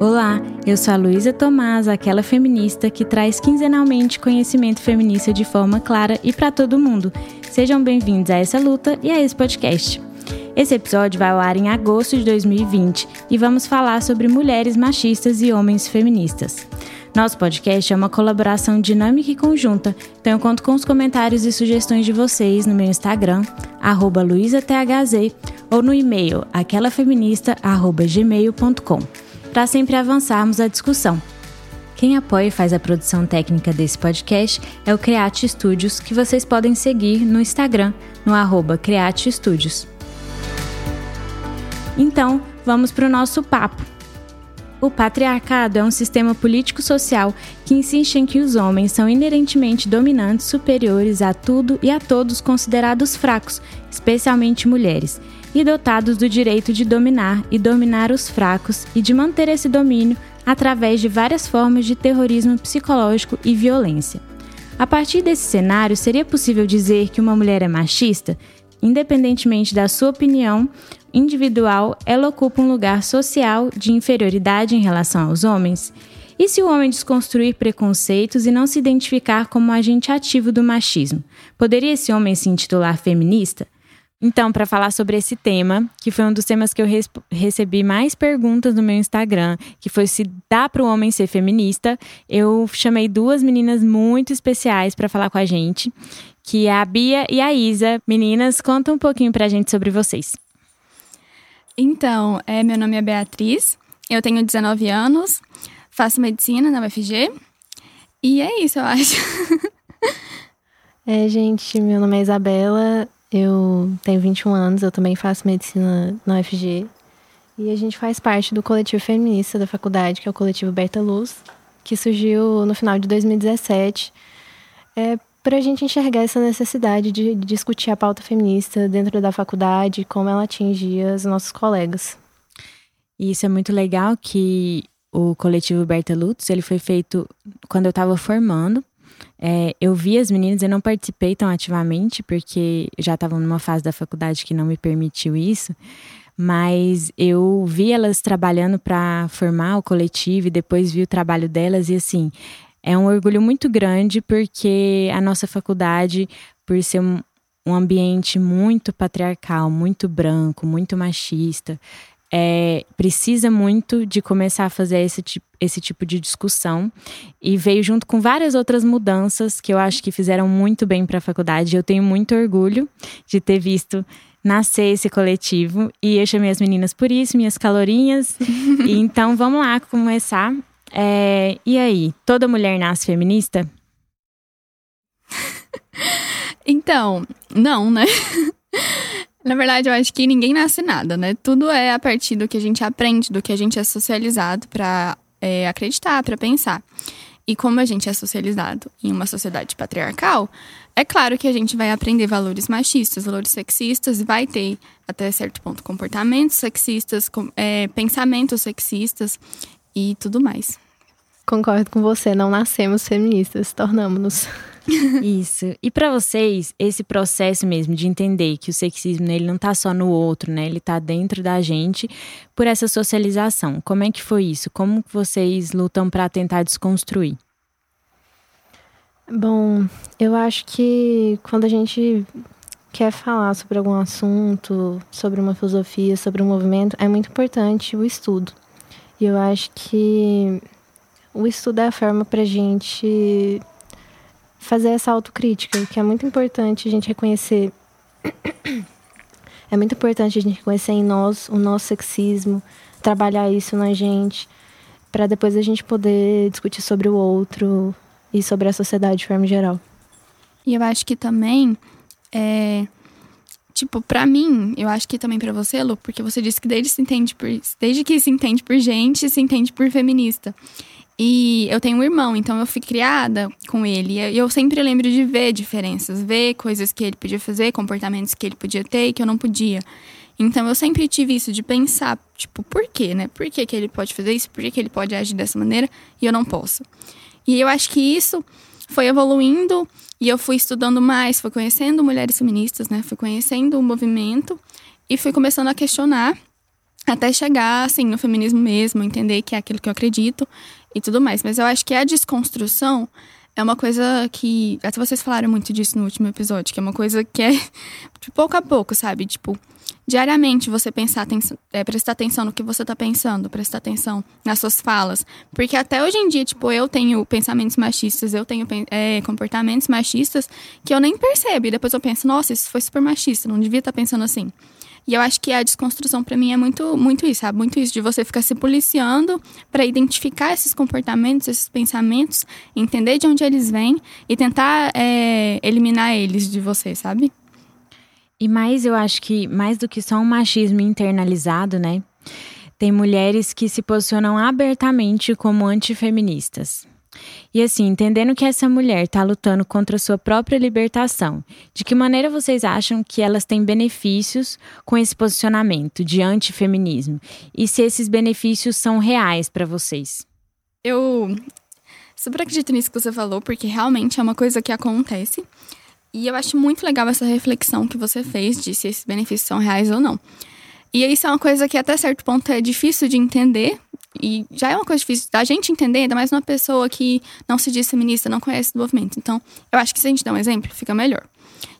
Olá, eu sou a Luísa Tomás, aquela feminista que traz quinzenalmente conhecimento feminista de forma clara e para todo mundo. Sejam bem-vindos a essa luta e a esse podcast. Esse episódio vai ao ar em agosto de 2020 e vamos falar sobre mulheres machistas e homens feministas. Nosso podcast é uma colaboração dinâmica e conjunta, então eu conto com os comentários e sugestões de vocês no meu Instagram, luisathz, ou no e-mail aquelafeminista.gmail.com para sempre avançarmos a discussão. Quem apoia e faz a produção técnica desse podcast é o Create Studios, que vocês podem seguir no Instagram, no arroba Create Studios. Então, vamos para o nosso papo. O patriarcado é um sistema político-social que insiste em que os homens são inerentemente dominantes, superiores a tudo e a todos considerados fracos, especialmente mulheres, e dotados do direito de dominar e dominar os fracos e de manter esse domínio através de várias formas de terrorismo psicológico e violência. A partir desse cenário, seria possível dizer que uma mulher é machista? Independentemente da sua opinião individual, ela ocupa um lugar social de inferioridade em relação aos homens? E se o homem desconstruir preconceitos e não se identificar como agente ativo do machismo? Poderia esse homem se intitular feminista? Então, para falar sobre esse tema, que foi um dos temas que eu recebi mais perguntas no meu Instagram, que foi se dá para o homem ser feminista, eu chamei duas meninas muito especiais para falar com a gente, que é a Bia e a Isa. Meninas, conta um pouquinho para a gente sobre vocês. Então, é, meu nome é Beatriz, eu tenho 19 anos, faço medicina na UFG, e é isso, eu acho. é, gente, meu nome é Isabela, eu tenho 21 anos, eu também faço medicina na UFG. E a gente faz parte do coletivo feminista da faculdade, que é o coletivo Berta Luz, que surgiu no final de 2017, é, para a gente enxergar essa necessidade de, discutir a pauta feminista dentro da faculdade, como ela atingia os nossos colegas. E isso é muito legal que o coletivo Berta Lutz, ele foi feito quando eu estava formando. É, eu vi as meninas, eu não participei tão ativamente, porque já estava numa fase da faculdade que não me permitiu isso, mas eu vi elas trabalhando para formar o coletivo e depois vi o trabalho delas, e assim, é um orgulho muito grande, porque a nossa faculdade, por ser um, um ambiente muito patriarcal, muito branco, muito machista, é, precisa muito de começar a fazer esse tipo, esse tipo de discussão e veio junto com várias outras mudanças que eu acho que fizeram muito bem para a faculdade. Eu tenho muito orgulho de ter visto nascer esse coletivo e eu chamei as meninas por isso, minhas calorinhas. e então vamos lá começar. É, e aí, toda mulher nasce feminista? então, não, né? Na verdade, eu acho que ninguém nasce nada, né? Tudo é a partir do que a gente aprende, do que a gente é socializado para é, acreditar, para pensar. E como a gente é socializado em uma sociedade patriarcal, é claro que a gente vai aprender valores machistas, valores sexistas, vai ter, até certo ponto, comportamentos sexistas, é, pensamentos sexistas e tudo mais. Concordo com você, não nascemos feministas, tornamos-nos. Isso. E para vocês, esse processo mesmo de entender que o sexismo né, ele não tá só no outro, né? Ele tá dentro da gente por essa socialização. Como é que foi isso? Como vocês lutam para tentar desconstruir? Bom, eu acho que quando a gente quer falar sobre algum assunto, sobre uma filosofia, sobre um movimento, é muito importante o estudo. E eu acho que o estudo é a forma para gente fazer essa autocrítica, que é muito importante a gente reconhecer. É muito importante a gente reconhecer em nós o nosso sexismo, trabalhar isso na gente, para depois a gente poder discutir sobre o outro e sobre a sociedade de forma geral. E eu acho que também é tipo, para mim, eu acho que também para você, Lu, porque você disse que desde se entende por desde que se entende por gente, se entende por feminista. E eu tenho um irmão, então eu fui criada com ele. E eu sempre lembro de ver diferenças, ver coisas que ele podia fazer, comportamentos que ele podia ter e que eu não podia. Então eu sempre tive isso de pensar, tipo, por quê, né? Por que, que ele pode fazer isso? Por que, que ele pode agir dessa maneira e eu não posso? E eu acho que isso foi evoluindo e eu fui estudando mais, fui conhecendo mulheres feministas, né? Fui conhecendo o movimento e fui começando a questionar até chegar, assim, no feminismo mesmo, entender que é aquilo que eu acredito e tudo mais. Mas eu acho que a desconstrução é uma coisa que. Até vocês falaram muito disso no último episódio, que é uma coisa que é de pouco a pouco, sabe? Tipo, diariamente você pensar, é, prestar atenção no que você tá pensando, prestar atenção nas suas falas. Porque até hoje em dia, tipo, eu tenho pensamentos machistas, eu tenho é, comportamentos machistas que eu nem percebo. E depois eu penso, nossa, isso foi super machista, não devia estar tá pensando assim. E eu acho que a desconstrução para mim é muito, muito isso, sabe? Muito isso de você ficar se policiando para identificar esses comportamentos, esses pensamentos, entender de onde eles vêm e tentar é, eliminar eles de você, sabe? E mais, eu acho que mais do que só um machismo internalizado, né? Tem mulheres que se posicionam abertamente como antifeministas. E assim, entendendo que essa mulher está lutando contra a sua própria libertação, de que maneira vocês acham que elas têm benefícios com esse posicionamento de antifeminismo? E se esses benefícios são reais para vocês? Eu super acredito nisso que você falou, porque realmente é uma coisa que acontece. E eu acho muito legal essa reflexão que você fez de se esses benefícios são reais ou não. E isso é uma coisa que até certo ponto é difícil de entender, e já é uma coisa difícil da gente entender, ainda mais uma pessoa que não se diz feminista, não conhece o movimento. Então, eu acho que se a gente der um exemplo, fica melhor.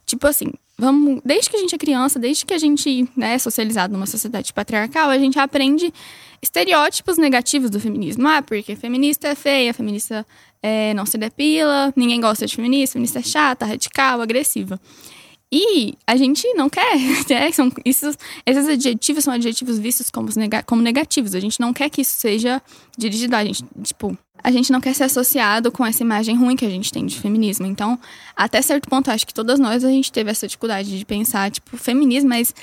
Tipo assim, vamos, desde que a gente é criança, desde que a gente né, é socializado numa sociedade patriarcal, a gente aprende estereótipos negativos do feminismo. Ah, porque feminista é feia, feminista é, não se depila, ninguém gosta de feminista, feminista é chata, radical, agressiva. E a gente não quer, né? São, isso, esses adjetivos são adjetivos vistos como, como negativos. A gente não quer que isso seja dirigido a gente. Tipo, a gente não quer ser associado com essa imagem ruim que a gente tem de feminismo. Então, até certo ponto, acho que todas nós a gente teve essa dificuldade de pensar, tipo, feminismo, mas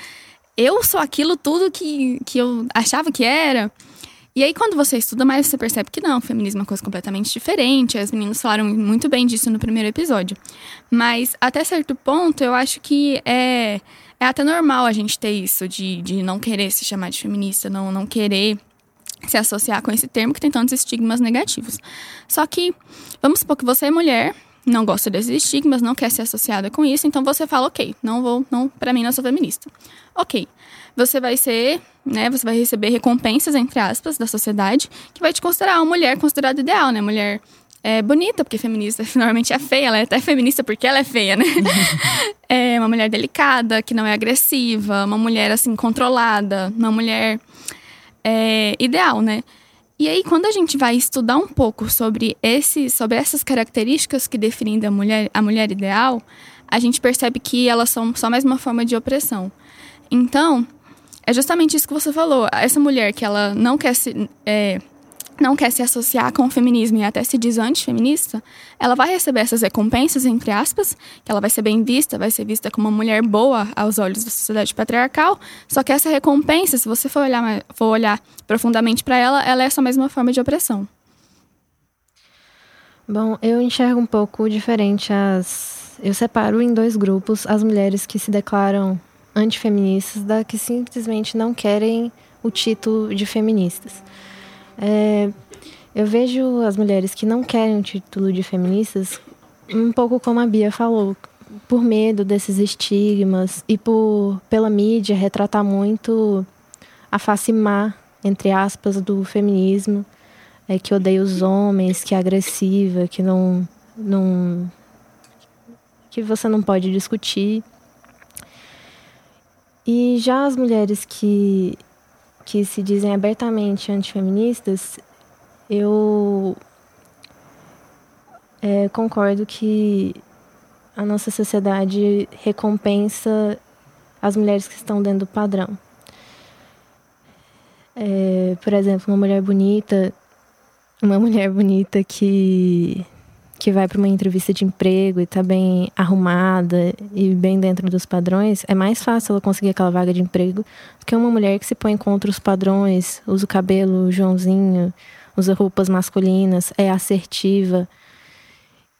eu sou aquilo tudo que, que eu achava que era. E aí, quando você estuda mais, você percebe que não, o feminismo é uma coisa completamente diferente. As meninas falaram muito bem disso no primeiro episódio. Mas, até certo ponto, eu acho que é, é até normal a gente ter isso, de, de não querer se chamar de feminista, não, não querer se associar com esse termo que tem tantos estigmas negativos. Só que, vamos supor que você é mulher, não gosta desses estigmas, não quer ser associada com isso, então você fala, ok, não vou, não, para mim não sou feminista. Ok, você vai ser, né, você vai receber recompensas, entre aspas, da sociedade, que vai te considerar uma mulher considerada ideal, né, mulher é, bonita, porque feminista normalmente é feia, ela é até feminista porque ela é feia, né? é uma mulher delicada, que não é agressiva, uma mulher, assim, controlada, uma mulher é, ideal, né? E aí, quando a gente vai estudar um pouco sobre, esse, sobre essas características que definem a mulher, a mulher ideal, a gente percebe que elas são só mais uma forma de opressão. Então, é justamente isso que você falou. Essa mulher que ela não quer se. É, não quer se associar com o feminismo e até se diz antifeminista, ela vai receber essas recompensas, entre aspas, que ela vai ser bem vista, vai ser vista como uma mulher boa aos olhos da sociedade patriarcal, só que essa recompensa, se você for olhar, for olhar profundamente para ela, ela é essa mesma forma de opressão. Bom, eu enxergo um pouco diferente as... Eu separo em dois grupos as mulheres que se declaram antifeministas da que simplesmente não querem o título de feministas. É, eu vejo as mulheres que não querem o título de feministas um pouco como a Bia falou, por medo desses estigmas e por pela mídia retratar muito a face má, entre aspas, do feminismo, é, que odeia os homens, que é agressiva, que não, não que você não pode discutir. E já as mulheres que que se dizem abertamente antifeministas, eu é, concordo que a nossa sociedade recompensa as mulheres que estão dentro do padrão. É, por exemplo, uma mulher bonita, uma mulher bonita que que vai para uma entrevista de emprego e está bem arrumada e bem dentro dos padrões, é mais fácil ela conseguir aquela vaga de emprego do que uma mulher que se põe contra os padrões, usa o cabelo Joãozinho, usa roupas masculinas, é assertiva.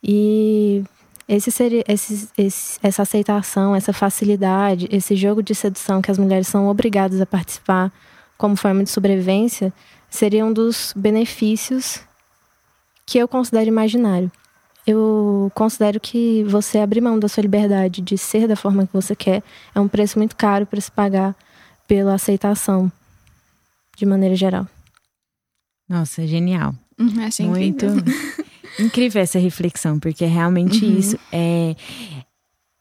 E esse seria, esse, esse, essa aceitação, essa facilidade, esse jogo de sedução que as mulheres são obrigadas a participar como forma de sobrevivência, seria um dos benefícios que eu considero imaginário eu considero que você abrir mão da sua liberdade de ser da forma que você quer é um preço muito caro para se pagar pela aceitação. de maneira geral. Nossa, genial. Uhum, achei Muito incrível. incrível essa reflexão, porque é realmente Uhum. isso. É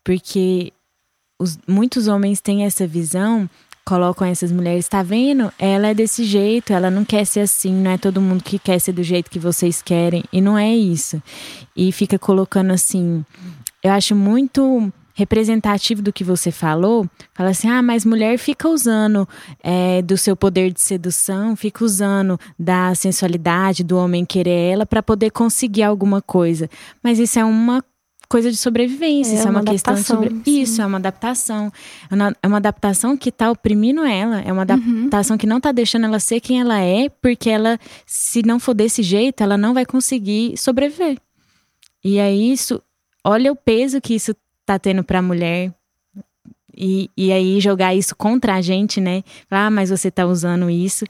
porque os- muitos homens têm essa visão, colocam essas mulheres, tá vendo? Ela é desse jeito, ela não quer ser assim, não é todo mundo que quer ser do jeito que vocês querem, e não é isso. E fica colocando assim, eu acho muito representativo do que você falou, fala assim, ah, mas mulher fica usando é, do seu poder de sedução, fica usando da sensualidade do homem querer ela para poder conseguir alguma coisa. Mas isso é uma coisa de sobrevivência, É isso é uma, uma questão sobre... Isso, é uma adaptação. É uma- É uma adaptação que tá oprimindo ela, é uma adaptação que não tá deixando ela ser quem ela é, porque ela, se não for desse jeito, ela não vai conseguir sobreviver. E é isso, olha o peso que isso tá tendo pra mulher. E, e aí jogar isso contra a gente, né? Ah, mas você tá usando isso.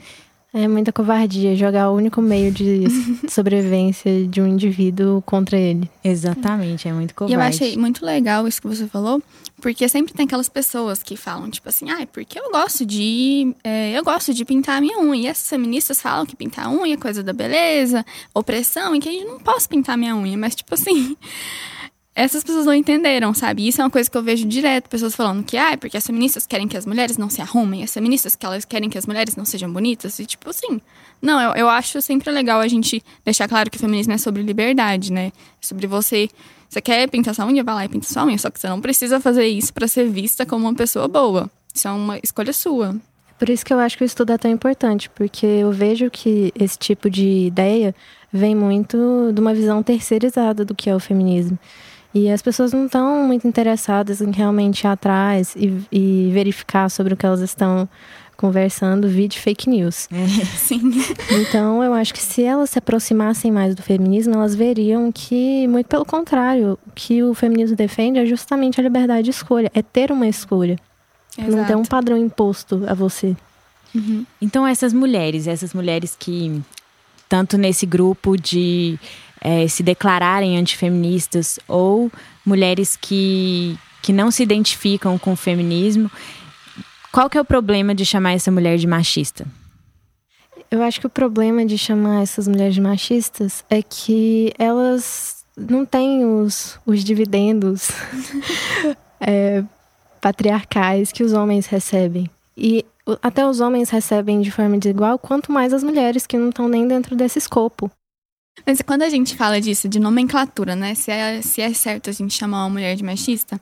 É muita covardia jogar o único meio de sobrevivência de um indivíduo contra ele. Exatamente, é muito E covarde. eu achei muito legal isso que você falou, porque sempre tem aquelas pessoas que falam, tipo assim, ah, porque eu gosto de. é, eu gosto de pintar a minha unha. E essas feministas falam que pintar a unha é coisa da beleza, opressão, e que eu não posso pintar a minha unha. Mas, tipo assim. Essas pessoas não entenderam, sabe? Isso é uma coisa que eu vejo direto, pessoas falando que, ah, é porque as feministas querem que as mulheres não se arrumem, as feministas que elas querem que as mulheres não sejam bonitas, e tipo assim. Não, eu, eu acho sempre legal a gente deixar claro que o feminismo é sobre liberdade, né? É sobre você. Você quer pintar sua unha, vai lá e pinta sua unha, só que você não precisa fazer isso pra ser vista como uma pessoa boa. Isso é uma escolha sua. Por isso que eu acho que o estudo é tão importante, porque eu vejo que esse tipo de ideia vem muito de uma visão terceirizada do que é o feminismo. E as pessoas não estão muito interessadas em realmente ir atrás e, e verificar sobre o que elas estão conversando de fake news. Sim. Então, eu acho que se elas se aproximassem mais do feminismo, elas veriam que, muito pelo contrário, o que o feminismo defende é justamente a liberdade de escolha, é ter uma escolha, não ter um padrão imposto a você. Uhum. Então, essas mulheres, essas mulheres que, tanto nesse grupo de eh, se declararem antifeministas, ou mulheres que, que não se identificam com o feminismo, qual que é o problema de chamar essa mulher de machista? Eu acho que o problema de chamar essas mulheres de machistas é que elas não têm os, os dividendos é, patriarcais que os homens recebem. E até os homens recebem de forma desigual, quanto mais as mulheres que não estão nem dentro desse escopo. Mas quando a gente fala disso, de nomenclatura, né? Se é, se é certo a gente chamar uma mulher de machista,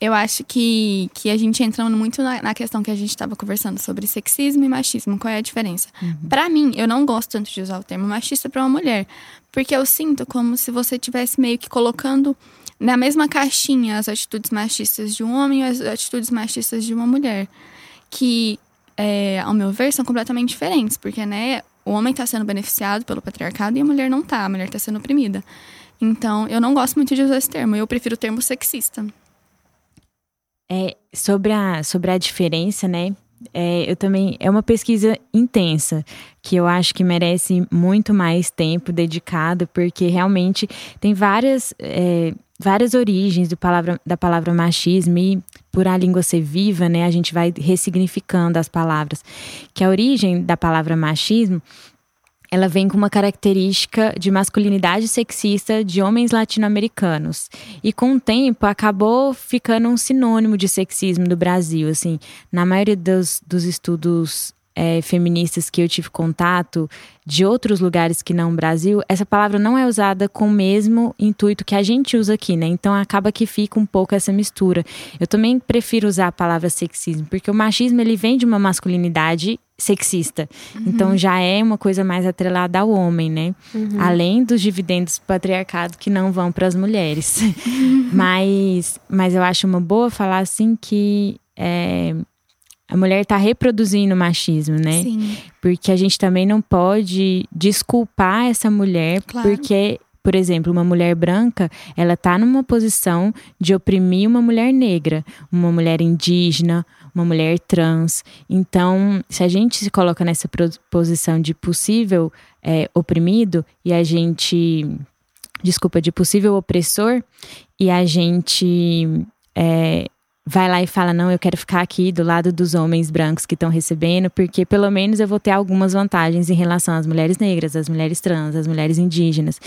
eu acho que, que a gente entra muito na, na questão que a gente estava conversando sobre sexismo e machismo. Qual é a diferença? Pra mim, eu não gosto tanto de usar o termo machista pra uma mulher, porque eu sinto como se você tivesse meio que colocando na mesma caixinha as atitudes machistas de um homem e as atitudes machistas de uma mulher. Que, é, ao meu ver, são completamente diferentes, porque, né, o homem está sendo beneficiado pelo patriarcado e a mulher não tá, a mulher está sendo oprimida. Então, eu não gosto muito de usar esse termo, eu prefiro o termo sexista. É, sobre, a, sobre a diferença, né? É, eu também. É uma pesquisa intensa, que eu acho que merece muito mais tempo dedicado, porque realmente tem várias, é, várias origens do palavra, da palavra machismo e por a língua ser viva, né? A gente vai ressignificando as palavras. Que a origem da palavra machismo ela vem com uma característica de masculinidade sexista de homens latino-americanos. E com o tempo acabou ficando um sinônimo de sexismo do Brasil. Assim, na maioria dos, dos estudos é, feministas que eu tive contato de outros lugares que não o Brasil, essa palavra não é usada com o mesmo intuito que a gente usa aqui, né? Então acaba que fica um pouco essa mistura. Eu também prefiro usar a palavra sexismo, porque o machismo ele vem de uma masculinidade sexista. Então já é uma coisa mais atrelada ao homem, né? Além dos dividendos do patriarcado que não vão para as mulheres. mas, mas eu acho uma boa falar assim que é, a mulher está reproduzindo o machismo, né? Sim. Porque a gente também não pode desculpar essa mulher, Claro. porque, por exemplo, uma mulher branca, ela tá numa posição de oprimir uma mulher negra, uma mulher indígena, uma mulher trans. Então, se a gente se coloca nessa posição de possível é, oprimido e a gente. Desculpa, de possível opressor, e a gente é, vai lá e fala: Não, eu quero ficar aqui do lado dos homens brancos que estão recebendo, porque pelo menos eu vou ter algumas vantagens em relação às mulheres negras, às mulheres trans, às mulheres indígenas.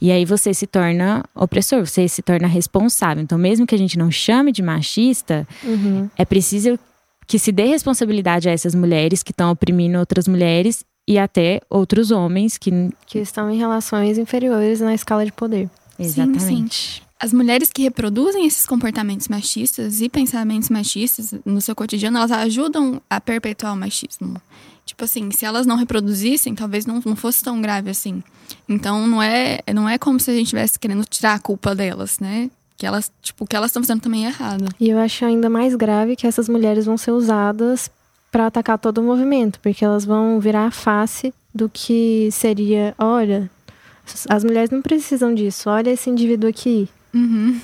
E aí você se torna opressor, você se torna responsável. Então, mesmo que a gente não chame de machista, uhum. é preciso que se dê responsabilidade a essas mulheres que estão oprimindo outras mulheres e até outros homens que. Que estão em relações inferiores na escala de poder. Exatamente. Sim, sim as mulheres que reproduzem esses comportamentos machistas e pensamentos machistas no seu cotidiano, elas ajudam a perpetuar o machismo. Tipo assim, se elas não reproduzissem, talvez não, não fosse tão grave assim. Então não é, não é como se a gente estivesse querendo tirar a culpa delas, né? Que elas, tipo, o que elas estão fazendo também é errado. E eu acho ainda mais grave que essas mulheres vão ser usadas para atacar todo o movimento, porque elas vão virar a face do que seria, olha, as mulheres não precisam disso. Olha esse indivíduo aqui. Uhum.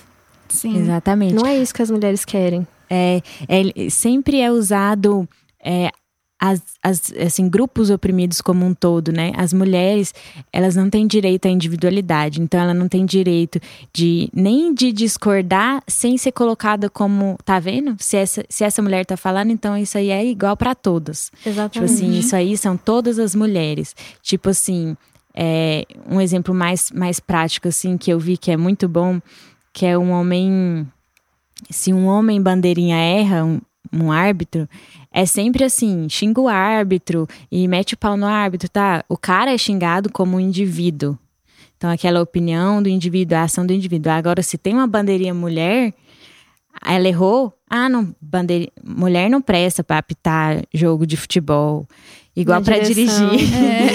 Sim. Exatamente. Não é isso que as mulheres querem. É, é sempre é usado é, as, as, assim, grupos oprimidos como um todo, né? As mulheres, elas não têm direito à individualidade, então ela não tem direito de nem de discordar sem ser colocada como, tá vendo? Se essa, se essa mulher tá falando, então isso aí é igual para todas. Exatamente. Tipo assim, isso aí são todas as mulheres. Tipo assim, é, um exemplo mais, mais prático, assim, que eu vi que é muito bom, que é um homem. Se um homem bandeirinha erra, um, um árbitro, é sempre assim: xinga o árbitro e mete o pau no árbitro, tá? O cara é xingado como um indivíduo. Então, aquela opinião do indivíduo, a ação do indivíduo. Agora, se tem uma bandeirinha mulher, ela errou. Ah, não, bandeira, mulher não presta para apitar jogo de futebol. Igual para dirigir. É.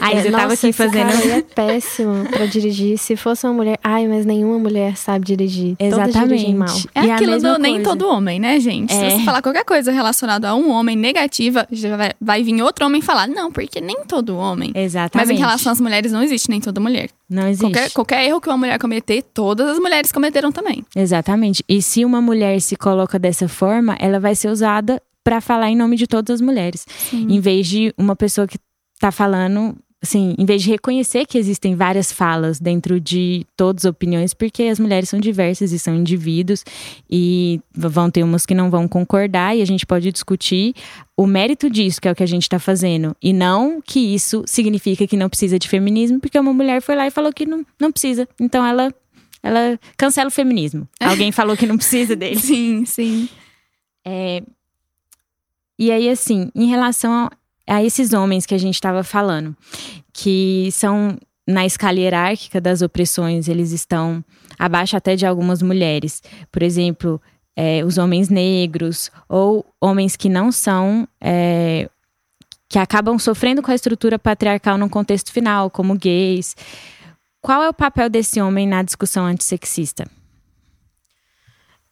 Aí você Nossa, tava aqui fazendo. Cara é péssimo para dirigir. Se fosse uma mulher, ai, mas nenhuma mulher sabe dirigir. Exatamente. mal. É e aquilo do nem todo homem, né, gente? É. Se você falar qualquer coisa relacionada a um homem negativa, já vai, vai vir outro homem falar, não, porque nem todo homem. Exatamente. Mas em relação às mulheres, não existe nem toda mulher. Não existe. Qualquer, qualquer erro que uma mulher cometer, todas as mulheres cometeram também. Exatamente. E se uma mulher se coloca dessa forma, ela vai ser usada para falar em nome de todas as mulheres. Sim. Em vez de uma pessoa que tá falando assim, em vez de reconhecer que existem várias falas dentro de todas as opiniões, porque as mulheres são diversas e são indivíduos e vão ter umas que não vão concordar e a gente pode discutir o mérito disso, que é o que a gente está fazendo, e não que isso significa que não precisa de feminismo, porque uma mulher foi lá e falou que não, não precisa. Então ela ela cancela o feminismo. Alguém falou que não precisa dele. Sim, sim. É, e aí, assim, em relação a, a esses homens que a gente estava falando, que são na escala hierárquica das opressões, eles estão abaixo até de algumas mulheres. Por exemplo, é, os homens negros ou homens que não são. É, que acabam sofrendo com a estrutura patriarcal no contexto final, como gays. Qual é o papel desse homem na discussão antissexista?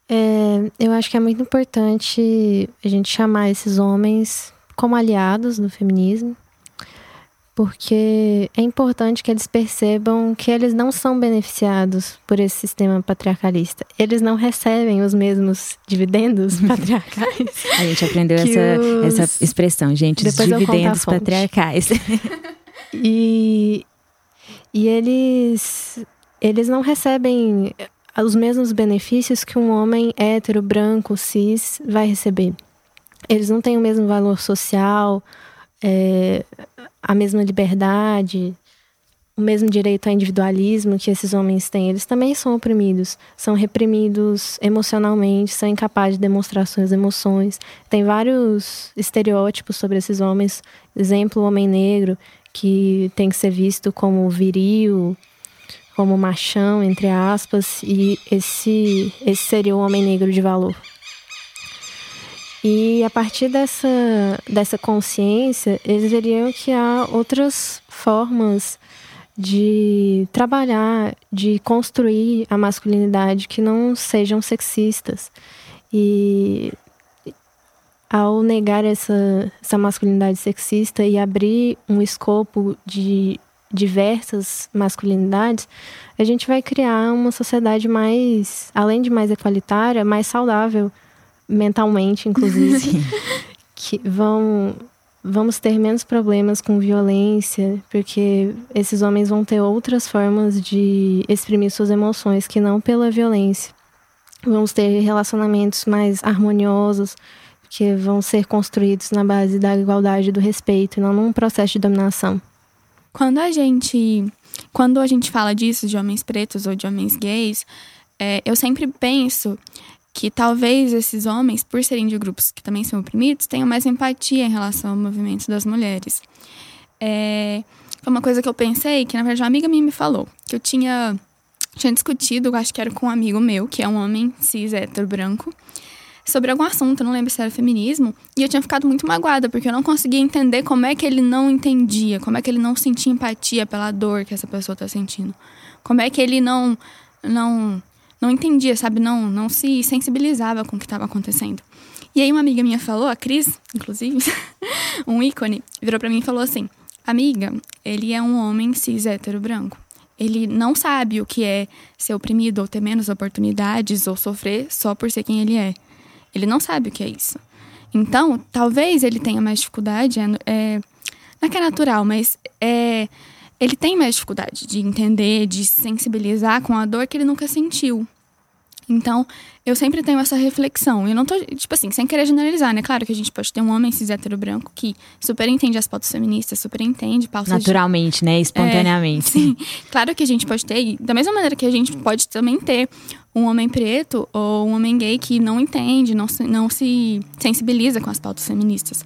É, eu acho que é muito importante a gente chamar esses homens como aliados do feminismo, porque é importante que eles percebam que eles não são beneficiados por esse sistema patriarcalista. Eles não recebem os mesmos dividendos patriarcais. a gente aprendeu essa, os... essa expressão, gente, os dividendos patriarcais. e, e eles, eles não recebem os mesmos benefícios que um homem hétero, branco, cis vai receber. Eles não têm o mesmo valor social, é, a mesma liberdade, o mesmo direito ao individualismo que esses homens têm. Eles também são oprimidos, são reprimidos emocionalmente, são incapazes de demonstrar suas emoções. Tem vários estereótipos sobre esses homens. Exemplo, o homem negro, que tem que ser visto como viril, como machão, entre aspas, e esse, esse seria o homem negro de valor. E a partir dessa, dessa consciência, eles veriam que há outras formas de trabalhar, de construir a masculinidade que não sejam sexistas. E ao negar essa, essa masculinidade sexista e abrir um escopo de diversas masculinidades, a gente vai criar uma sociedade mais, além de mais equalitária, mais saudável mentalmente, inclusive, que vão vamos ter menos problemas com violência, porque esses homens vão ter outras formas de exprimir suas emoções que não pela violência. vamos ter relacionamentos mais harmoniosos, que vão ser construídos na base da igualdade e do respeito, não num processo de dominação. Quando a gente, quando a gente fala disso de homens pretos ou de homens gays, é, eu sempre penso que talvez esses homens, por serem de grupos que também são oprimidos, tenham mais empatia em relação ao movimento das mulheres. É, foi uma coisa que eu pensei, que na verdade uma amiga minha me falou, que eu tinha, tinha discutido, acho que era com um amigo meu, que é um homem cis, hétero, branco, sobre algum assunto, não lembro se era feminismo, e eu tinha ficado muito magoada, porque eu não conseguia entender como é que ele não entendia, como é que ele não sentia empatia pela dor que essa pessoa está sentindo. Como é que ele não não não entendia, sabe, não não se sensibilizava com o que estava acontecendo. E aí uma amiga minha falou, a Cris, inclusive, um ícone, virou para mim e falou assim: "Amiga, ele é um homem cis hétero branco. Ele não sabe o que é ser oprimido ou ter menos oportunidades ou sofrer só por ser quem ele é. Ele não sabe o que é isso. Então, talvez ele tenha mais dificuldade, é, é, não é que é natural, mas é, ele tem mais dificuldade de entender, de se sensibilizar com a dor que ele nunca sentiu. Então, eu sempre tenho essa reflexão. Eu não tô, tipo assim, sem querer generalizar, né? Claro que a gente pode ter um homem cis hétero branco que super entende as pautas feministas, super entende pautas. Naturalmente, de... né? Espontaneamente. É, sim. Claro que a gente pode ter, e da mesma maneira que a gente pode também ter um homem preto ou um homem gay que não entende, não se, não se sensibiliza com as pautas feministas.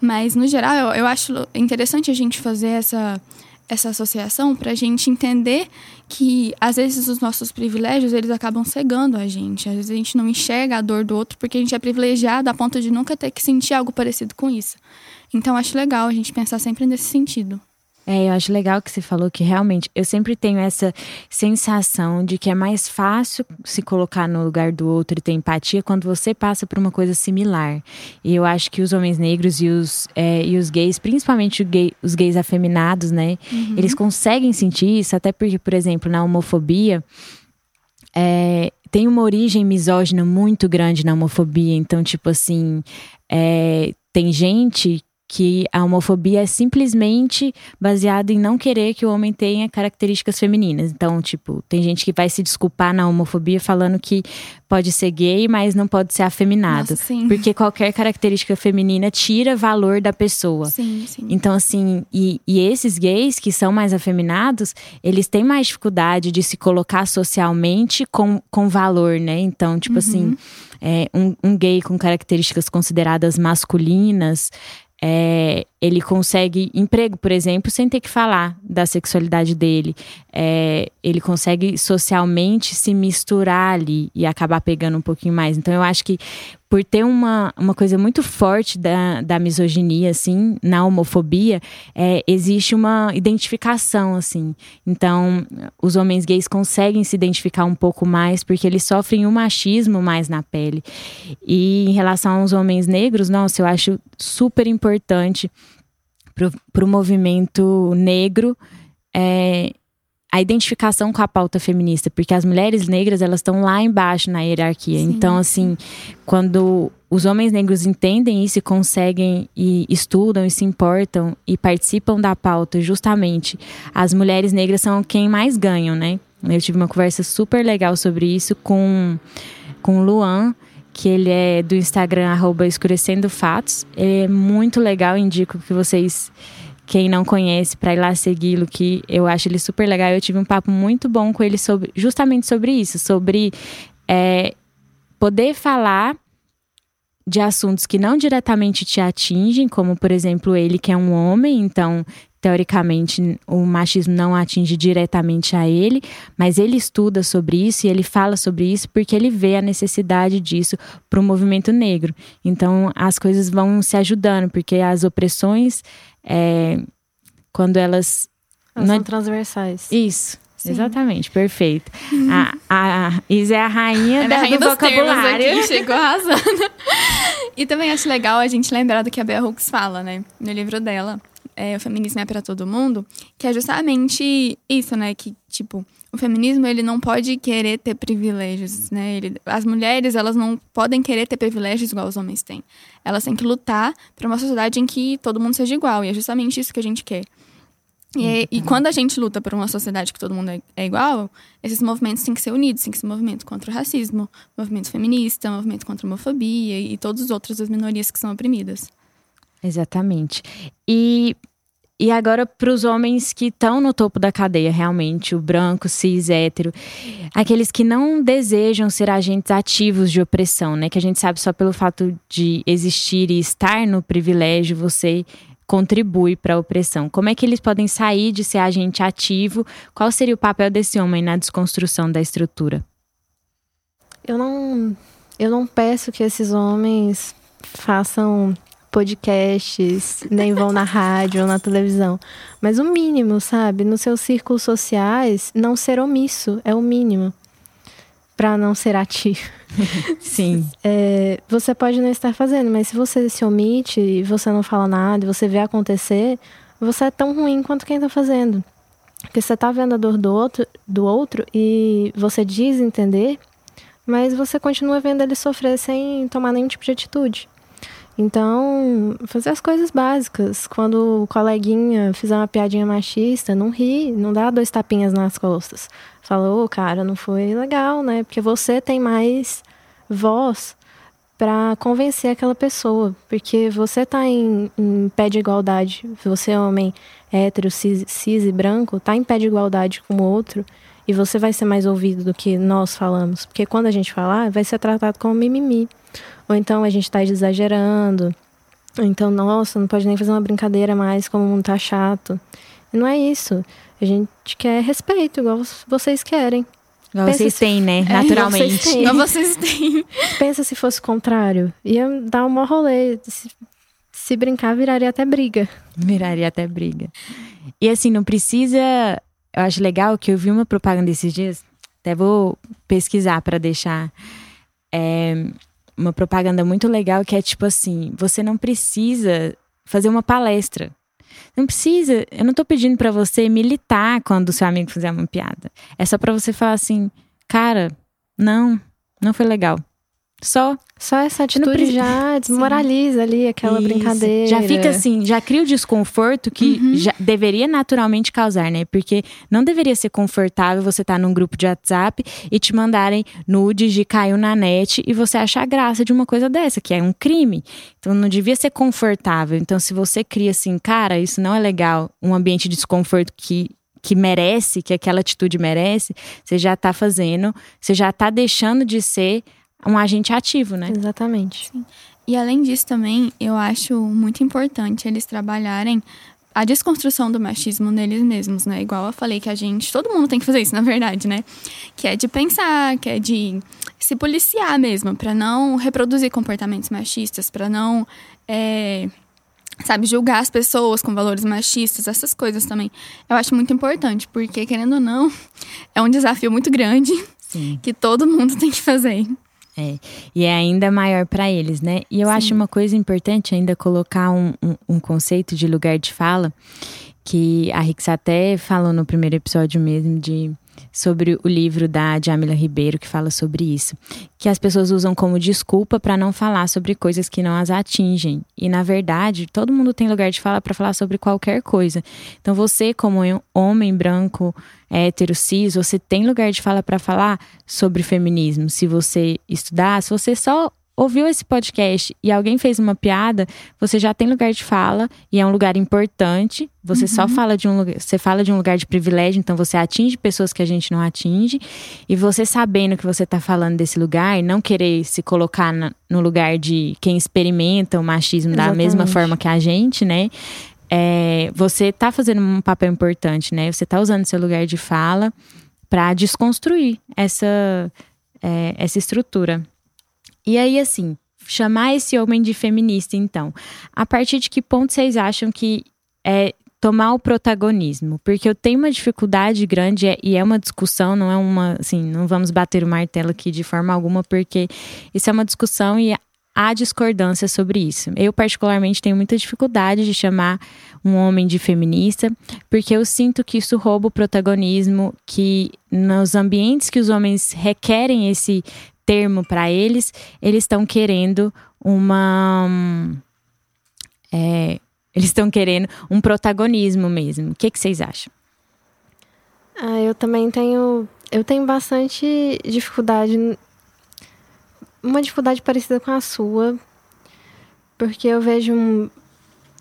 Mas, no geral, eu, eu acho interessante a gente fazer essa essa associação para a gente entender que às vezes os nossos privilégios eles acabam cegando a gente. Às vezes a gente não enxerga a dor do outro porque a gente é privilegiado a ponto de nunca ter que sentir algo parecido com isso. Então acho legal a gente pensar sempre nesse sentido. É, eu acho legal que você falou que realmente eu sempre tenho essa sensação de que é mais fácil se colocar no lugar do outro e ter empatia quando você passa por uma coisa similar. E eu acho que os homens negros e os, é, e os gays, principalmente gay, os gays afeminados, né, uhum. eles conseguem sentir isso, até porque, por exemplo, na homofobia. É, tem uma origem misógina muito grande na homofobia. Então, tipo assim, é, tem gente que a homofobia é simplesmente baseada em não querer que o homem tenha características femininas. Então, tipo, tem gente que vai se desculpar na homofobia falando que pode ser gay, mas não pode ser afeminado. Nossa, sim. Porque qualquer característica feminina tira valor da pessoa. Sim, sim. Então, assim, e, e esses gays que são mais afeminados, eles têm mais dificuldade de se colocar socialmente com, com valor, né? Então, tipo assim, uhum. assim, é, um, um gay com características consideradas masculinas é, ele consegue emprego, por exemplo, sem ter que falar da sexualidade dele. É, ele consegue socialmente se misturar ali e acabar pegando um pouquinho mais. Então, eu acho que por ter uma, uma coisa muito forte da, da misoginia, assim, na homofobia, é, existe uma identificação, assim. Então, os homens gays conseguem se identificar um pouco mais porque eles sofrem um machismo mais na pele. E em relação aos homens negros, nossa, eu acho super importante para o movimento negro é, a identificação com a pauta feminista, porque as mulheres negras elas estão lá embaixo na hierarquia. Sim. Então, assim, quando os homens negros entendem isso e conseguem e estudam e se importam e participam da pauta, justamente, as mulheres negras são quem mais ganham, né? Eu tive uma conversa super legal sobre isso com com o Luan, que ele é do Instagram arroba escurecendo fatos. Ele é muito legal, indico que vocês quem não conhece para ir lá segui-lo, que eu acho ele super legal. Eu tive um papo muito bom com ele sobre justamente sobre isso, sobre é, poder falar de assuntos que não diretamente te atingem, como por exemplo ele que é um homem, então teoricamente o machismo não atinge diretamente a ele, mas ele estuda sobre isso e ele fala sobre isso porque ele vê a necessidade disso para o movimento negro. Então as coisas vão se ajudando, porque as opressões é, quando elas. Elas não... são transversais. Isso. Sim. Exatamente, perfeito. A, a Isa é a rainha, é da, a rainha do vocabulário. Aqui, chegou arrasando. e também acho legal a gente lembrar do que a Bell Hooks fala, né? No livro dela, é, O Feminismo é para Todo Mundo, que é justamente isso, né? Que, tipo, o feminismo, ele não pode querer ter privilégios, né? Ele, as mulheres, elas não podem querer ter privilégios igual os homens têm. Elas têm que lutar para uma sociedade em que todo mundo seja igual, e é justamente isso que a gente quer. E, e, quando a gente luta por uma sociedade que todo mundo é, é, igual, esses movimentos têm que ser unidos, tem que ser movimento contra o racismo, movimento feminista, movimento contra a homofobia e, e todos os outros das minorias que são oprimidas. Exatamente. E e agora, para os homens que estão no topo da cadeia, realmente, o branco, cis, hétero, aqueles que não desejam ser agentes ativos de opressão, né? Que a gente sabe só pelo fato de existir e estar no privilégio, você contribui para a opressão. Como é que eles podem sair de ser agente ativo? Qual seria o papel desse homem na desconstrução da estrutura? Eu não, eu não peço que esses homens façam podcasts, nem vão na rádio ou na televisão. Mas o mínimo, sabe? Nos seus círculos sociais, não ser omisso é o mínimo para não ser ativo. Sim. É, você pode não estar fazendo, mas se você se omite e você não fala nada, e você vê acontecer, você é tão ruim quanto quem está fazendo. Porque você está vendo a dor do outro, do outro e você diz entender, mas você continua vendo ele sofrer sem tomar nenhum tipo de atitude. Então, fazer as coisas básicas. Quando o coleguinha fizer uma piadinha machista, não ri, não dá dois tapinhas nas costas. Fala, ô, oh, cara, não foi legal, né? Porque você tem mais voz para convencer aquela pessoa. Porque você tá em, em pé de igualdade. Você é homem hétero, cis, cis e branco, tá em pé de igualdade com o outro. E você vai ser mais ouvido do que nós falamos. Porque quando a gente falar, vai ser tratado como mimimi. Ou então a gente está exagerando. Ou então, nossa, não pode nem fazer uma brincadeira mais, como o mundo tá chato. E não é isso. A gente quer respeito, igual vocês querem. Igual Pensa vocês se... têm, né? É, Naturalmente. Igual vocês têm. Pensa se fosse o contrário. Ia dar um maior rolê. Se, se brincar, viraria até briga. Viraria até briga. E assim, não precisa. Eu acho legal que eu vi uma propaganda esses dias. Até vou pesquisar para deixar. É, uma propaganda muito legal que é tipo assim: você não precisa fazer uma palestra. Não precisa, eu não tô pedindo para você militar quando o seu amigo fizer uma piada. É só para você falar assim: "Cara, não, não foi legal. Só. Só essa atitude já desmoraliza Sim. ali aquela Isso. brincadeira. Já fica assim, já cria o desconforto que uhum. já deveria naturalmente causar, né? Porque não deveria ser confortável você estar tá num grupo de WhatsApp e te mandarem nudes de caiu na net e você achar graça de uma coisa dessa, que é um crime. Então não devia ser confortável. Então se você cria assim, cara, isso não é legal, um ambiente de desconforto que que merece, que aquela atitude merece, você já está fazendo, você já está deixando de ser um agente ativo, né? Exatamente. Sim. E além disso também, eu acho muito importante eles trabalharem a desconstrução do machismo neles mesmos, né? Igual eu falei que a gente, todo mundo tem que fazer isso, na verdade, né? Que é de pensar, que é de se policiar mesmo, para não reproduzir comportamentos machistas, para não, é, sabe, julgar as pessoas com valores machistas, essas coisas também. Eu acho muito importante, porque querendo ou não, é um desafio muito grande Sim. que todo mundo tem que fazer. É, e é ainda maior para eles, né? E eu Sim. acho uma coisa importante ainda colocar um, um, um, conceito de lugar de fala, que a Rix até falou no primeiro episódio mesmo de sobre o livro da Jamila Ribeiro que fala sobre isso, que as pessoas usam como desculpa para não falar sobre coisas que não as atingem. E na verdade, todo mundo tem lugar de fala para falar sobre qualquer coisa. Então você, como homem branco, hétero, cis, você tem lugar de fala para falar sobre feminismo. Se você estudar, se você só ouviu esse podcast e alguém fez uma piada, você já tem lugar de fala e é um lugar importante. Você uhum. só fala de um lugar, você fala de um lugar de privilégio, então você atinge pessoas que a gente não atinge. E você sabendo que você está falando desse lugar e não querer se colocar na, no lugar de quem experimenta o machismo Exatamente. da mesma forma que a gente, né? É, você está fazendo um papel importante, né? Você está usando seu lugar de fala para desconstruir essa, é, essa estrutura. E aí, assim, chamar esse homem de feminista, então. A partir de que ponto vocês acham que é tomar o protagonismo? Porque eu tenho uma dificuldade grande é, e é uma discussão, não é uma, assim, não vamos bater o martelo aqui de forma alguma, porque isso é uma discussão e há discordância sobre isso. Eu, particularmente, tenho muita dificuldade de chamar um homem de feminista, porque eu sinto que isso rouba o protagonismo, que nos ambientes que os homens requerem esse termo para eles, eles estão querendo uma. É, Eles estão querendo um protagonismo mesmo. O que, que vocês acham? Ah, eu também tenho. Eu tenho bastante dificuldade. Uma dificuldade parecida com a sua. Porque eu vejo, um,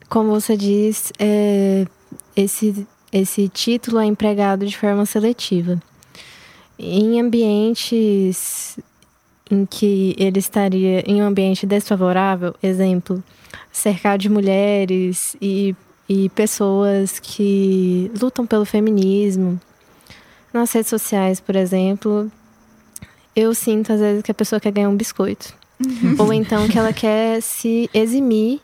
como você diz, é, esse, esse título é empregado de forma seletiva. Em ambientes em que ele estaria em um ambiente desfavorável, exemplo, cercado de mulheres e, e pessoas que lutam pelo feminismo, nas redes sociais, por exemplo, eu sinto às vezes que a pessoa quer ganhar um biscoito. Uhum. Ou então que ela quer se eximir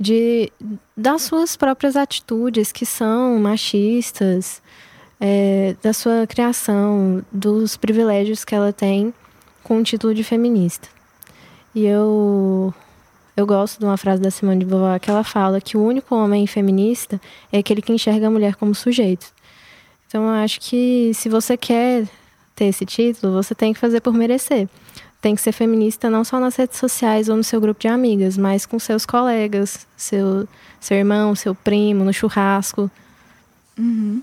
de das suas próprias atitudes que são machistas, é, da sua criação, dos privilégios que ela tem com o título de feminista. E eu eu gosto de uma frase da Simone de Beauvoir que ela fala que o único homem feminista é aquele que enxerga a mulher como sujeito. Então eu acho que se você quer ter esse título, você tem que fazer por merecer. Tem que ser feminista não só nas redes sociais ou no seu grupo de amigas, mas com seus colegas, seu, seu irmão, seu primo, no churrasco. Uhum.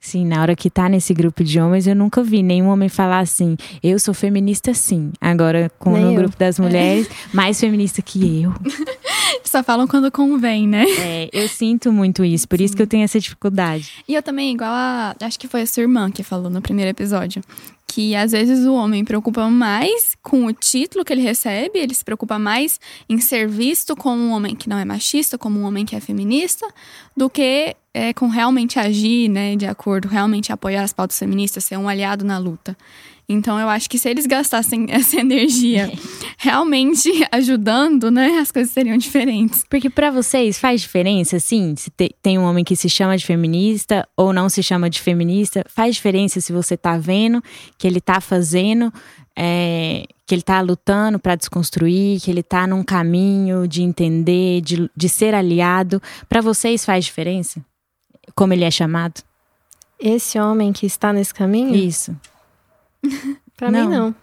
Sim, na hora que tá nesse grupo de homens, eu nunca vi nenhum homem falar assim, eu sou feminista sim. Agora, com Nem no eu. grupo das mulheres, é. mais feminista que eu. Só falam quando convém, né? É, eu sinto muito isso, por sim. isso que eu tenho essa dificuldade. E eu também, igual a. Acho que foi a sua irmã que falou no primeiro episódio que às vezes o homem preocupa mais com o título que ele recebe, ele se preocupa mais em ser visto como um homem que não é machista, como um homem que é feminista, do que é, com realmente agir, né, de acordo, realmente apoiar as pautas feministas, ser um aliado na luta. Então eu acho que se eles gastassem essa energia realmente ajudando, né, as coisas seriam diferentes. Porque para vocês faz diferença, assim, se te, tem um homem que se chama de feminista ou não se chama de feminista, faz diferença se você tá vendo que ele tá fazendo, é, que ele tá lutando para desconstruir, que ele tá num caminho de entender, de, de ser aliado. Para vocês faz diferença? Como ele é chamado? Esse homem que está nesse caminho? Isso. pra não. mim, não.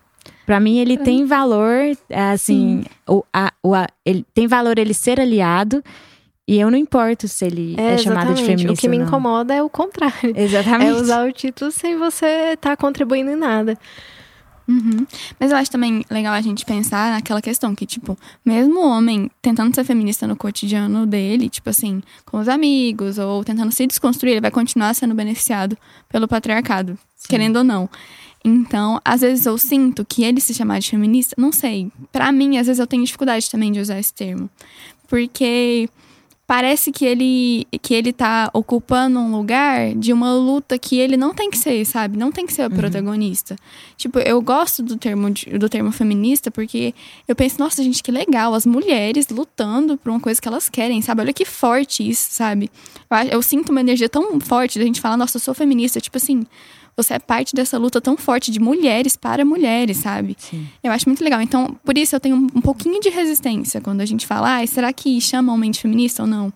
Pra mim, ele pra tem mim. valor, assim, o, a, o, a, ele tem valor ele ser aliado. E eu não importo se ele é, é chamado de feminista. O que me incomoda é o contrário. Exatamente. É usar o título sem você estar tá contribuindo em nada. Uhum. Mas eu acho também legal a gente pensar naquela questão que, tipo, mesmo o homem tentando ser feminista no cotidiano dele, tipo assim, com os amigos, ou tentando se desconstruir, ele vai continuar sendo beneficiado pelo patriarcado, Sim. querendo ou não. Então, às vezes eu sinto que ele se chamar de feminista, não sei. Para mim, às vezes eu tenho dificuldade também de usar esse termo. Porque parece que ele que ele tá ocupando um lugar de uma luta que ele não tem que ser, sabe? Não tem que ser o uhum. protagonista. Tipo, eu gosto do termo do termo feminista porque eu penso, nossa, gente, que legal, as mulheres lutando por uma coisa que elas querem, sabe? Olha que forte isso, sabe? Eu, eu sinto uma energia tão forte da gente falar, nossa, eu sou feminista, tipo assim, você é parte dessa luta tão forte de mulheres para mulheres, sabe? Sim. Eu acho muito legal. Então, por isso eu tenho um pouquinho de resistência quando a gente fala, ah, será que chama homem de feminista ou não?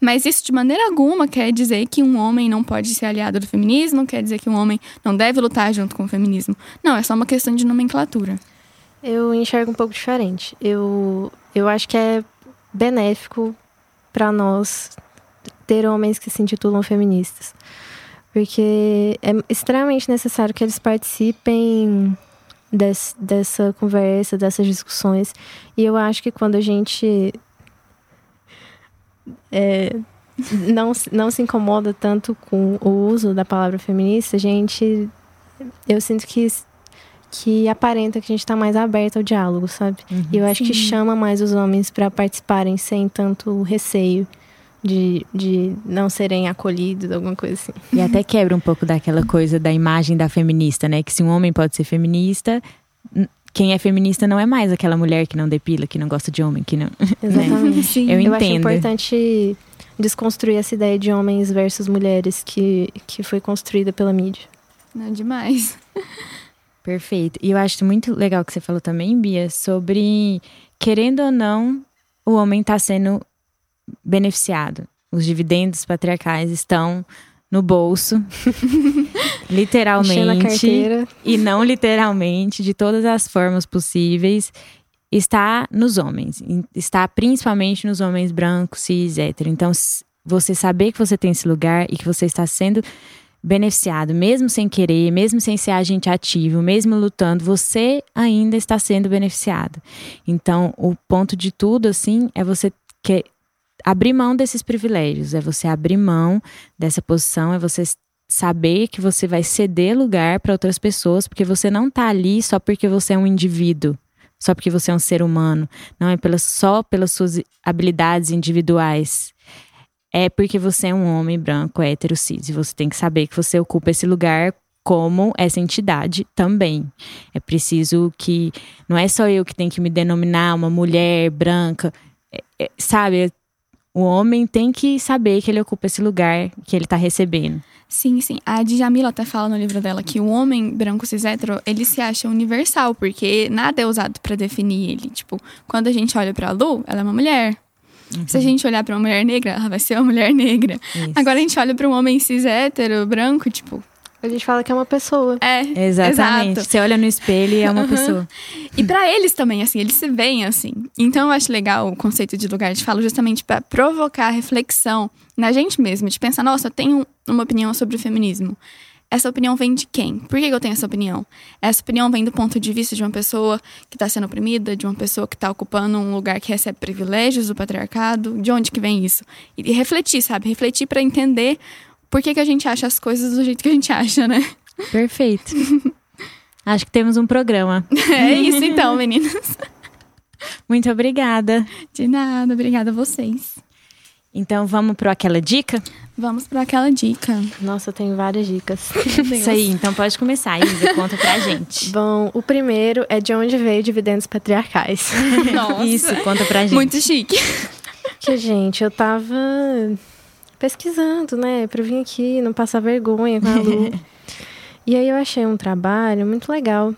Mas isso de maneira alguma quer dizer que um homem não pode ser aliado do feminismo, quer dizer que um homem não deve lutar junto com o feminismo. Não, é só uma questão de nomenclatura. Eu enxergo um pouco diferente. Eu, eu acho que é benéfico para nós ter homens que se intitulam feministas porque é extremamente necessário que eles participem desse, dessa conversa, dessas discussões. E eu acho que quando a gente é, não, não se incomoda tanto com o uso da palavra feminista, a gente. Eu sinto que, que aparenta que a gente está mais aberto ao diálogo, sabe? Uhum, e eu acho sim. que chama mais os homens para participarem sem tanto receio de, de não serem acolhidos, alguma coisa assim. E até quebra um pouco daquela coisa da imagem da feminista, né? Que se um homem pode ser feminista, quem é feminista não é mais aquela mulher que não depila, que não gosta de homem, que não. Né? Exatamente. Né? Eu, Eu entendo. acho importante desconstruir essa ideia de homens versus mulheres que, que foi construída pela mídia. Não, é demais. Perfeito. E eu acho muito legal que você falou também, Bia, sobre querendo ou não, o homem está sendo beneficiado. Os dividendos patriarcais estão no bolso, literalmente, e não literalmente, de todas as formas possíveis. está nos homens, está principalmente nos homens brancos, cis, hétero. Então, você saber que você tem esse lugar e que você está sendo beneficiado, mesmo sem querer, mesmo sem ser agente ativo, mesmo lutando, você ainda está sendo beneficiado. Então, o ponto de tudo, assim, é você que abrir mão desses privilégios, é você abrir mão dessa posição, é você saber que você vai ceder lugar para outras pessoas, porque você não está ali só porque você é um indivíduo, só porque você é um ser humano, não é pela, só pelas suas habilidades individuais é porque você é um homem branco, hétero, cis. E você tem que saber que você ocupa esse lugar como essa entidade também. É preciso que. Não é só eu que tenho que me denominar uma mulher branca. É, é, sabe? O homem tem que saber que ele ocupa esse lugar que ele está recebendo. Sim, sim. A Djamila até fala no livro dela que o homem branco cis hétero, ele se acha universal, porque nada é usado para definir ele. Tipo, quando a gente olha pra Lu, ela é uma mulher. Uhum. Se a gente olhar para uma mulher negra, ela vai ser uma mulher negra. Isso. Agora a gente olha para um homem cis hétero, branco, tipo, a gente fala que é uma pessoa. É. Exatamente. Exato. Você olha no espelho e é uma uhum. pessoa. E para eles também, assim, eles se veem assim. Então eu acho legal o conceito de lugar de fala justamente para provocar reflexão na gente mesmo, de pensar, nossa, eu tenho uma opinião sobre o feminismo essa opinião vem de quem? Por que eu tenho essa opinião? Essa opinião vem do ponto de vista de uma pessoa que está sendo oprimida, de uma pessoa que está ocupando um lugar que recebe privilégios do patriarcado. De onde que vem isso? E refletir, sabe? Refletir para entender por que, que a gente acha as coisas do jeito que a gente acha, né? Perfeito. Acho que temos um programa. É isso então, meninas. Muito obrigada. De nada, obrigada a vocês. Então vamos para aquela dica? Vamos para aquela dica. Nossa, eu tenho várias dicas. Isso aí, então pode começar, Isa, conta pra gente. Bom, o primeiro é de onde veio dividendos patriarcais. Nossa. Isso, conta pra gente. Muito chique. Que, gente, eu tava pesquisando, né, pra vir aqui, não passar vergonha com a Lu. e aí eu achei um trabalho muito legal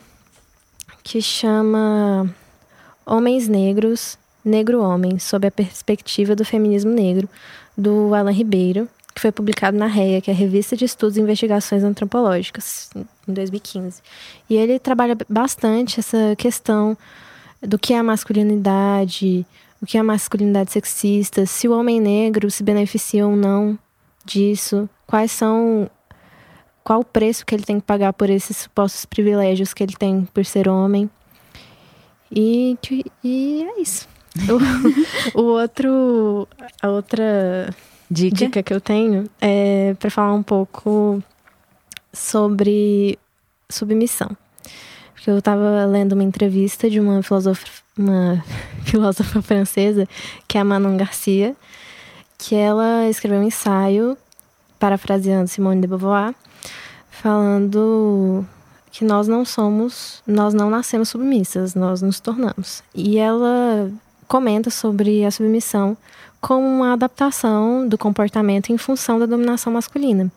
que chama Homens Negros Negro Homem, sob a perspectiva do feminismo negro, do Alan Ribeiro, que foi publicado na REA, que é a Revista de Estudos e Investigações Antropológicas, em 2015. E ele trabalha bastante essa questão do que é a masculinidade, o que é a masculinidade sexista, se o homem negro se beneficia ou não disso, quais são qual o preço que ele tem que pagar por esses supostos privilégios que ele tem por ser homem. E, e é isso. O, o outro, a outra dica? dica que eu tenho é para falar um pouco sobre submissão. Porque eu estava lendo uma entrevista de uma filósofa, uma filósofa francesa, que é a Manon Garcia, que ela escreveu um ensaio, parafraseando Simone de Beauvoir, falando que nós não somos, nós não nascemos submissas, nós nos tornamos. E ela comenta sobre a submissão como uma adaptação do comportamento em função da dominação masculina.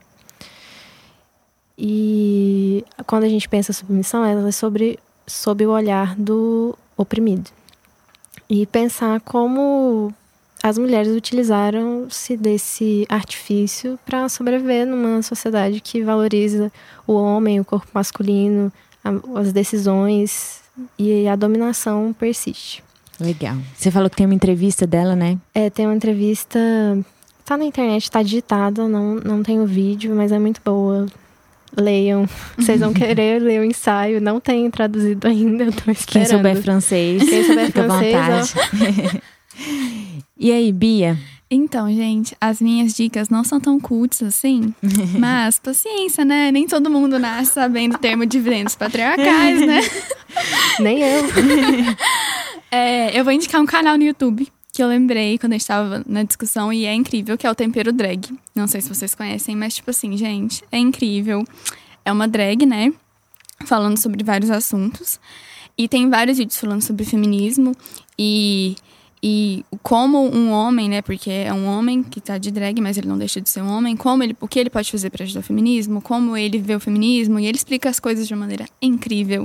E quando a gente pensa submissão, ela é sobre, sob o olhar do oprimido. E pensar como as mulheres utilizaram-se desse artifício para sobreviver numa sociedade que valoriza o homem, o corpo masculino, as decisões e a dominação persiste. Legal. Você falou que tem uma entrevista dela, né? É, tem uma entrevista. Tá na internet, tá digitada, não, não tem o vídeo, mas é muito boa. Leiam. Vocês vão querer ler o ensaio. Não tem traduzido ainda, eu tô esperando. Quem souber francês, Quem souber francês, e aí, Bia? Então, gente, as minhas dicas não são tão cultas assim, mas paciência, né? Nem todo mundo nasce sabendo o termo dividendos patriarcais, né? Nem eu. É, eu vou indicar um canal no YouTube que eu lembrei quando a gente estava na discussão e é incrível, que é o Tempero Drag. Não sei se vocês conhecem, mas tipo assim, gente, é incrível. É uma drag, né? Falando sobre vários assuntos. E tem vários vídeos falando sobre feminismo e, e como um homem, né? Porque é um homem que tá de drag, mas ele não deixa de ser um homem. Como ele, o que ele pode fazer para ajudar o feminismo, como ele vê o feminismo. E ele explica as coisas de uma maneira incrível.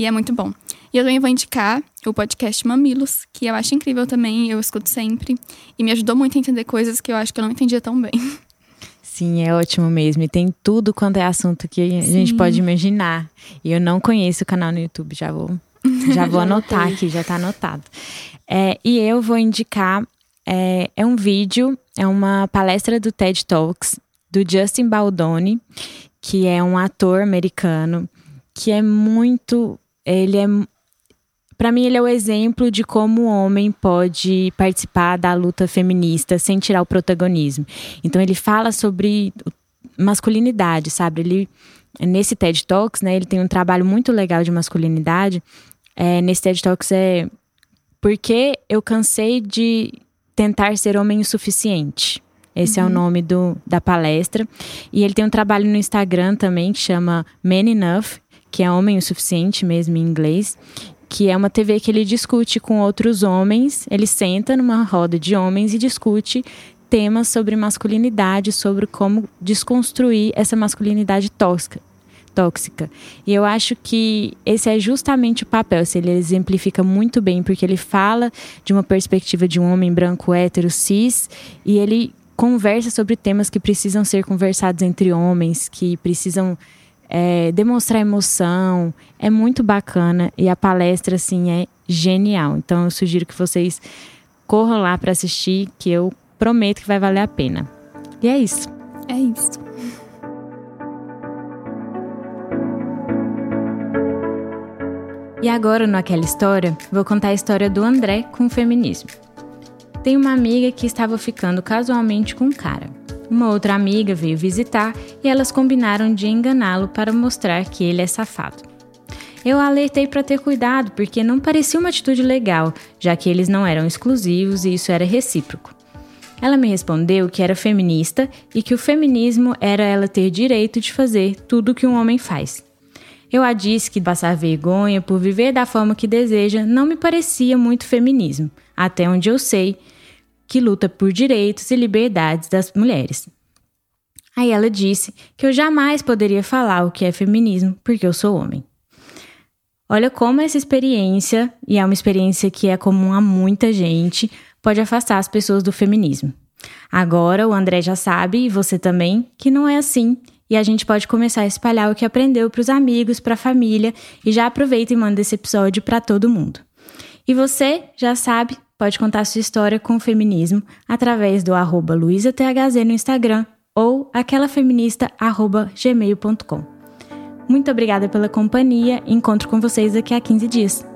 E é muito bom. E eu também vou indicar o podcast Mamilos, que eu acho incrível também, eu escuto sempre. E me ajudou muito a entender coisas que eu acho que eu não entendia tão bem. Sim, é ótimo mesmo. E tem tudo quanto é assunto que a Sim. gente pode imaginar. E eu não conheço o canal no YouTube, já vou Já vou anotar aqui, já tá anotado. É, e eu vou indicar é, é um vídeo, é uma palestra do TED Talks do Justin Baldoni, que é um ator americano que é muito, ele é para mim ele é o exemplo de como o homem pode participar da luta feminista sem tirar o protagonismo. Então ele fala sobre masculinidade, sabe? Ele nesse TED Talks, né, ele tem um trabalho muito legal de masculinidade. É, nesse TED Talks é porque eu cansei de tentar ser homem o suficiente. Esse uhum. é o uhum. nome do, da palestra. E ele tem um trabalho no Instagram também que chama Man Enough, que é Homem o Suficiente mesmo em inglês, que é uma TV que ele discute com outros homens. Ele senta numa roda de homens e discute temas sobre masculinidade, sobre como desconstruir essa masculinidade tóxica. Tóxica. E eu acho que esse é justamente o papel. Se ele exemplifica muito bem, porque ele fala de uma perspectiva de um homem branco hétero cis e ele conversa sobre temas que precisam ser conversados entre homens, que precisam é, demonstrar emoção. É muito bacana e a palestra, assim, é genial. Então, eu sugiro que vocês corram lá para assistir, que eu prometo que vai valer a pena. E é isso. É isso. E agora, no Aquela História, vou contar a história do André com o feminismo. Tem uma amiga que estava ficando casualmente com um cara. Uma outra amiga veio visitar e elas combinaram de enganá-lo para mostrar que ele é safado. Eu alertei para ter cuidado porque não parecia uma atitude legal, já que eles não eram exclusivos e isso era recíproco. Ela me respondeu que era feminista e que o feminismo era ela ter direito de fazer tudo o que um homem faz. Eu a disse que passar vergonha por viver da forma que deseja não me parecia muito feminismo, até onde eu sei que luta por direitos e liberdades das mulheres. Aí ela disse que eu jamais poderia falar o que é feminismo porque eu sou homem. Olha como essa experiência, e é uma experiência que é comum a muita gente, pode afastar as pessoas do feminismo. Agora o André já sabe, e você também, que não é assim. E a gente pode começar a espalhar o que aprendeu para os amigos, para a família, e já aproveita e manda esse episódio para todo mundo. E você já sabe, pode contar sua história com o feminismo através do arroba luisathz no Instagram ou aquelafeminista.gmail.com. Muito obrigada pela companhia. Encontro com vocês daqui a 15 dias.